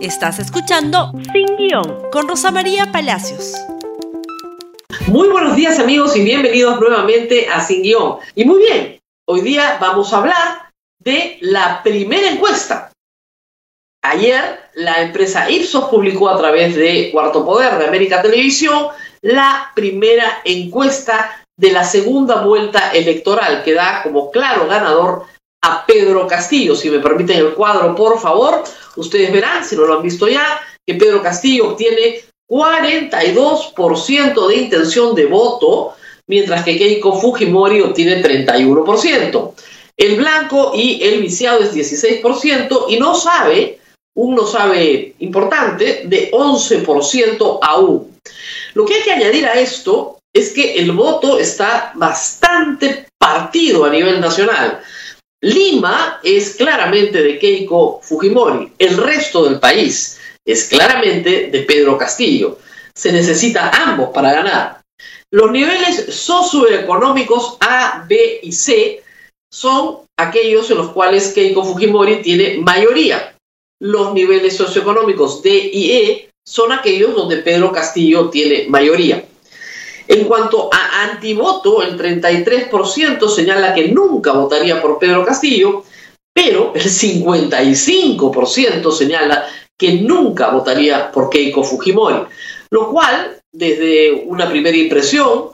Estás escuchando Sin Guión con Rosa María Palacios. Muy buenos días amigos y bienvenidos nuevamente a Sin Guión. Y muy bien, hoy día vamos a hablar de la primera encuesta. Ayer la empresa Ipsos publicó a través de Cuarto Poder de América Televisión la primera encuesta de la segunda vuelta electoral que da como claro ganador a Pedro Castillo. Si me permiten el cuadro, por favor, ustedes verán, si no lo han visto ya, que Pedro Castillo obtiene 42% de intención de voto, mientras que Keiko Fujimori obtiene 31%. El blanco y el viciado es 16% y no sabe, un no sabe importante, de 11% aún. Lo que hay que añadir a esto es que el voto está bastante partido a nivel nacional. Lima es claramente de Keiko Fujimori, el resto del país es claramente de Pedro Castillo. Se necesita ambos para ganar. Los niveles socioeconómicos A, B y C son aquellos en los cuales Keiko Fujimori tiene mayoría. Los niveles socioeconómicos D y E son aquellos donde Pedro Castillo tiene mayoría. En cuanto a antivoto, el 33% señala que nunca votaría por Pedro Castillo, pero el 55% señala que nunca votaría por Keiko Fujimori, lo cual, desde una primera impresión,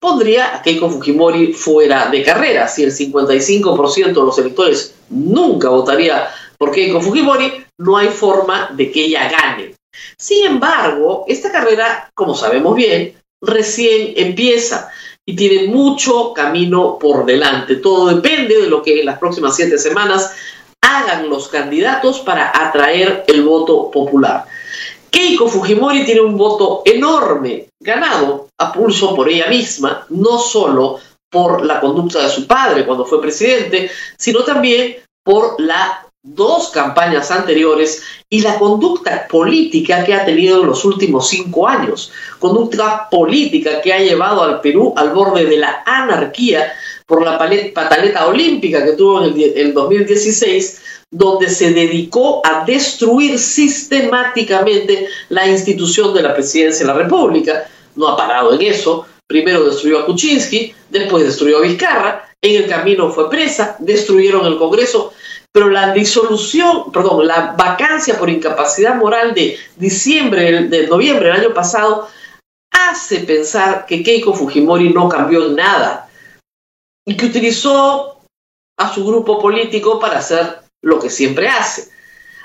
pondría a Keiko Fujimori fuera de carrera. Si el 55% de los electores nunca votaría por Keiko Fujimori, no hay forma de que ella gane. Sin embargo, esta carrera, como sabemos bien, recién empieza y tiene mucho camino por delante. Todo depende de lo que en las próximas siete semanas hagan los candidatos para atraer el voto popular. Keiko Fujimori tiene un voto enorme, ganado a pulso por ella misma, no solo por la conducta de su padre cuando fue presidente, sino también por la dos campañas anteriores y la conducta política que ha tenido en los últimos cinco años. Conducta política que ha llevado al Perú al borde de la anarquía por la pataleta olímpica que tuvo en el, 2016, donde se dedicó a destruir sistemáticamente la institución de la presidencia de la República. No ha parado en eso. Primero destruyó a Kuczynski, después destruyó a Vizcarra, en el camino fue presa, destruyeron el Congreso pero la disolución, perdón, la vacancia por incapacidad moral de diciembre, de noviembre del año pasado, hace pensar que Keiko Fujimori no cambió nada y que utilizó a su grupo político para hacer lo que siempre hace.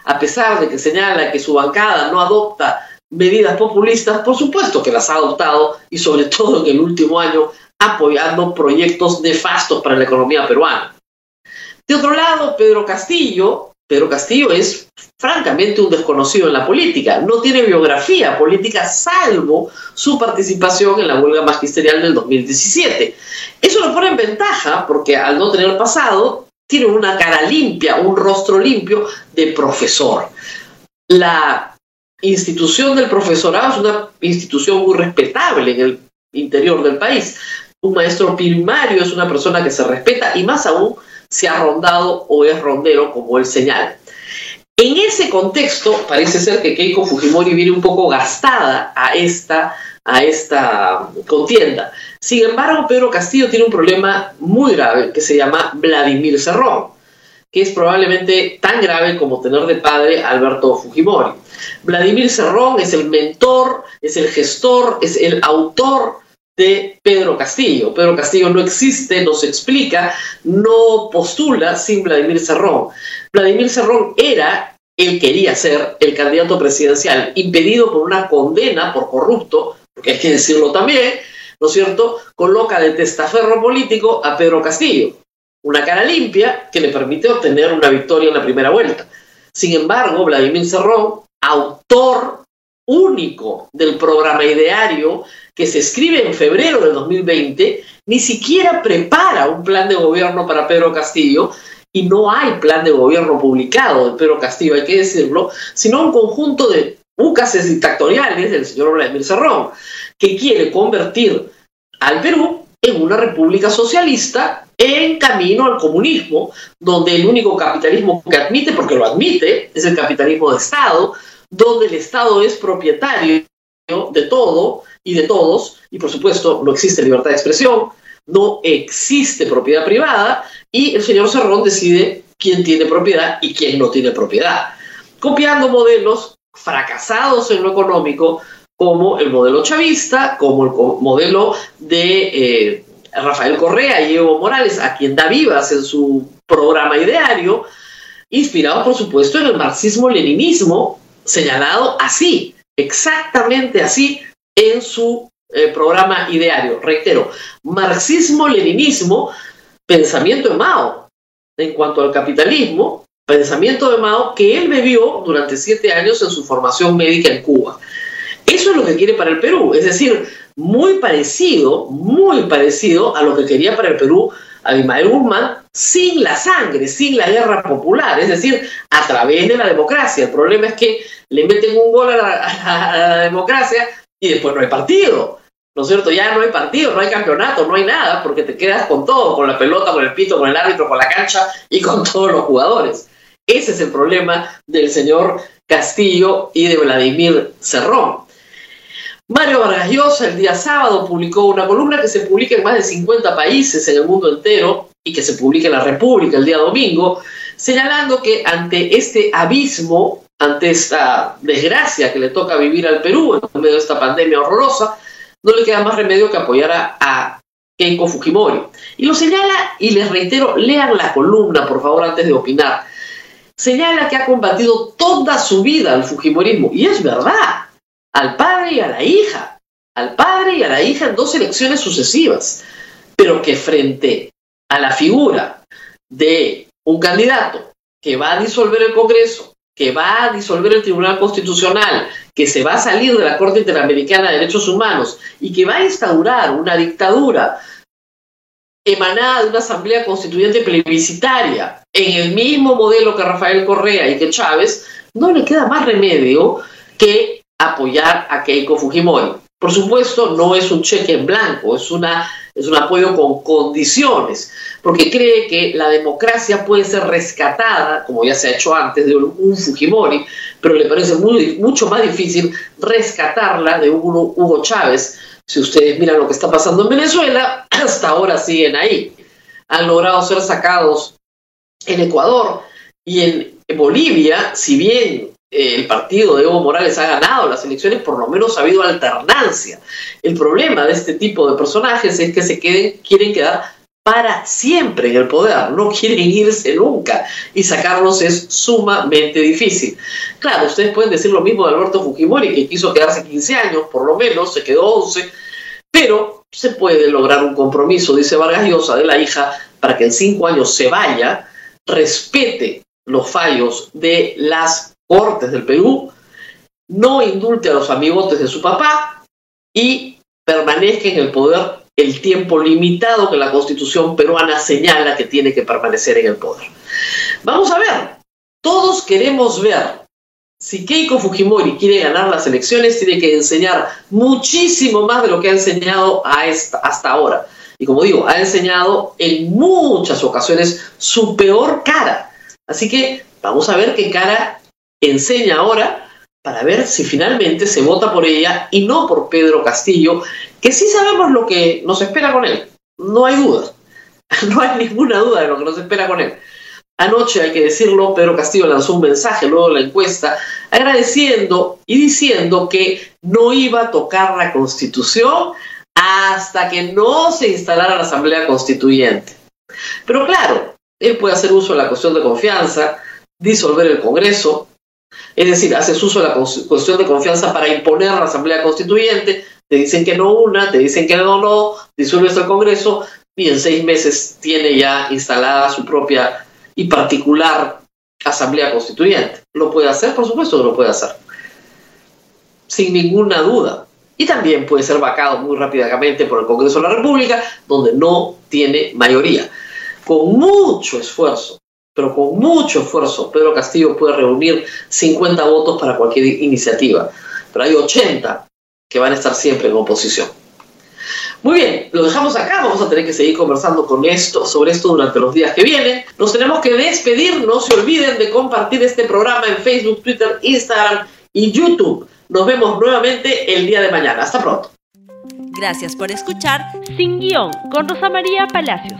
A pesar de que señala que su bancada no adopta medidas populistas, por supuesto que las ha adoptado y sobre todo en el último año apoyando proyectos nefastos para la economía peruana. De otro lado, Pedro Castillo, Pedro Castillo es francamente un desconocido en la política, no tiene biografía política salvo su participación en la huelga magisterial del 2017. Eso lo pone en ventaja porque al no tener pasado, tiene una cara limpia, un rostro limpio de profesor. La institución del profesorado es una institución muy respetable en el interior del país. Un maestro primario es una persona que se respeta y más aún se ha rondado o es rondero, como él señala. En ese contexto, parece ser que Keiko Fujimori viene un poco gastada a esta, a esta contienda. Sin embargo, Pedro Castillo tiene un problema muy grave que se llama Vladimir Cerrón, que es probablemente tan grave como tener de padre Alberto Fujimori. Vladimir Cerrón es el mentor, es el gestor, es el autor de Pedro Castillo. Pedro Castillo no existe, no se explica, no postula sin Vladimir Cerrón. Vladimir Cerrón era, él quería ser el candidato presidencial, impedido por una condena por corrupto, porque hay que decirlo también, ¿no es cierto? Coloca de testaferro político a Pedro Castillo, una cara limpia que le permite obtener una victoria en la primera vuelta. Sin embargo, Vladimir Cerrón, autor único del programa ideario que se escribe en febrero de 2020, ni siquiera prepara un plan de gobierno para Pedro Castillo y no hay plan de gobierno publicado de Pedro Castillo, hay que decirlo, sino un conjunto de bucases dictatoriales del señor Vladimir Cerrón, que quiere convertir al Perú en una república socialista en camino al comunismo, donde el único capitalismo que admite, porque lo admite, es el capitalismo de Estado, donde el Estado es propietario de todo y de todos, y por supuesto no existe libertad de expresión, no existe propiedad privada, y el señor Cerrón decide quién tiene propiedad y quién no tiene propiedad, copiando modelos fracasados en lo económico, como el modelo chavista, como el modelo de eh, Rafael Correa y Evo Morales, a quien da vivas en su programa ideario, inspirado por supuesto en el marxismo-leninismo, señalado así, exactamente así, en su eh, programa ideario. Reitero, marxismo-leninismo, pensamiento de Mao en cuanto al capitalismo, pensamiento de Mao que él bebió durante siete años en su formación médica en Cuba. Eso es lo que quiere para el Perú, es decir, muy parecido, muy parecido a lo que quería para el Perú Abimael Guzmán sin la sangre, sin la guerra popular, es decir, a través de la democracia. El problema es que le meten un gol a la, democracia y después no hay partido. ¿No es cierto? Ya no hay partido, no hay campeonato, no hay nada, porque te quedas con todo, con la pelota, con el pito, con el árbitro, con la cancha y con todos los jugadores. Ese es el problema del señor Castillo y de Vladimir Cerrón. Mario Vargas Llosa el día sábado publicó una columna que se publica en más de 50 países en el mundo entero y que se publica en la República el día domingo, señalando que ante este abismo, ante esta desgracia que le toca vivir al Perú en medio de esta pandemia horrorosa, no le queda más remedio que apoyar a, a Keiko Fujimori. Y lo señala, y les reitero, lean la columna, por favor, antes de opinar. Señala que ha combatido toda su vida al Fujimorismo, y es verdad al padre y a la hija, al padre y a la hija en dos elecciones sucesivas, pero que frente a la figura de un candidato que va a disolver el Congreso, que va a disolver el Tribunal Constitucional, que se va a salir de la Corte Interamericana de Derechos Humanos y que va a instaurar una dictadura emanada de una asamblea constituyente plebiscitaria en el mismo modelo que Rafael Correa y que Chávez, no le queda más remedio que apoyar a Keiko Fujimori. Por supuesto, no es un cheque en blanco, es, una, es un apoyo con condiciones, porque cree que la democracia puede ser rescatada, como ya se ha hecho antes, de un Fujimori, pero le parece mucho más difícil rescatarla de un Hugo Chávez. Si ustedes miran lo que está pasando en Venezuela, hasta ahora siguen ahí. Han logrado ser sacados en Ecuador y en Bolivia, si bien el partido de Evo Morales ha ganado las elecciones, por lo menos ha habido alternancia. El problema de este tipo de personajes es que se quieren quedar para siempre en el poder, no quieren irse nunca y sacarlos es sumamente difícil. Claro, ustedes pueden decir lo mismo de Alberto Fujimori, que quiso quedarse 15 años, por lo menos, se quedó 11, pero se puede lograr un compromiso, dice Vargas Llosa, de la hija, para que en cinco años se vaya, respete los fallos de las Cortes del Perú, no indulte a los amigotes de su papá y permanezca en el poder el tiempo limitado que la constitución peruana señala que tiene que permanecer en el poder. Vamos a ver, todos queremos ver si Keiko Fujimori quiere ganar las elecciones, tiene que enseñar muchísimo más de lo que ha enseñado hasta ahora. Y como digo, ha enseñado en muchas ocasiones su peor cara. Así que vamos a ver qué cara enseña ahora para ver si finalmente se vota por ella y no por Pedro Castillo, que sí sabemos lo que nos espera con él. No hay duda. No hay ninguna duda de lo que nos espera con él. Anoche, hay que decirlo, Pedro Castillo lanzó un mensaje luego de la encuesta agradeciendo y diciendo que no iba a tocar la constitución hasta que no se instalara la Asamblea Constituyente. Pero claro, él puede hacer uso de la cuestión de confianza, disolver el Congreso, es decir, haces uso de la cuestión de confianza para imponer a la Asamblea Constituyente, te dicen que no una, te dicen que no, no, disuelves el Congreso y en seis meses tiene ya instalada su propia y particular Asamblea Constituyente. ¿Lo puede hacer? Por supuesto que lo puede hacer. Sin ninguna duda. Y también puede ser vacado muy rápidamente por el Congreso de la República, donde no tiene mayoría. Con mucho esfuerzo pero con mucho esfuerzo Pedro Castillo puede reunir 50 votos para cualquier iniciativa, pero hay 80 que van a estar siempre en oposición. Muy bien, lo dejamos acá, vamos a tener que seguir conversando con esto, sobre esto durante los días que vienen. Nos tenemos que despedir, no se olviden de compartir este programa en Facebook, Twitter, Instagram y YouTube. Nos vemos nuevamente el día de mañana. Hasta pronto. Gracias por escuchar Sin Guión con Rosa María Palacios.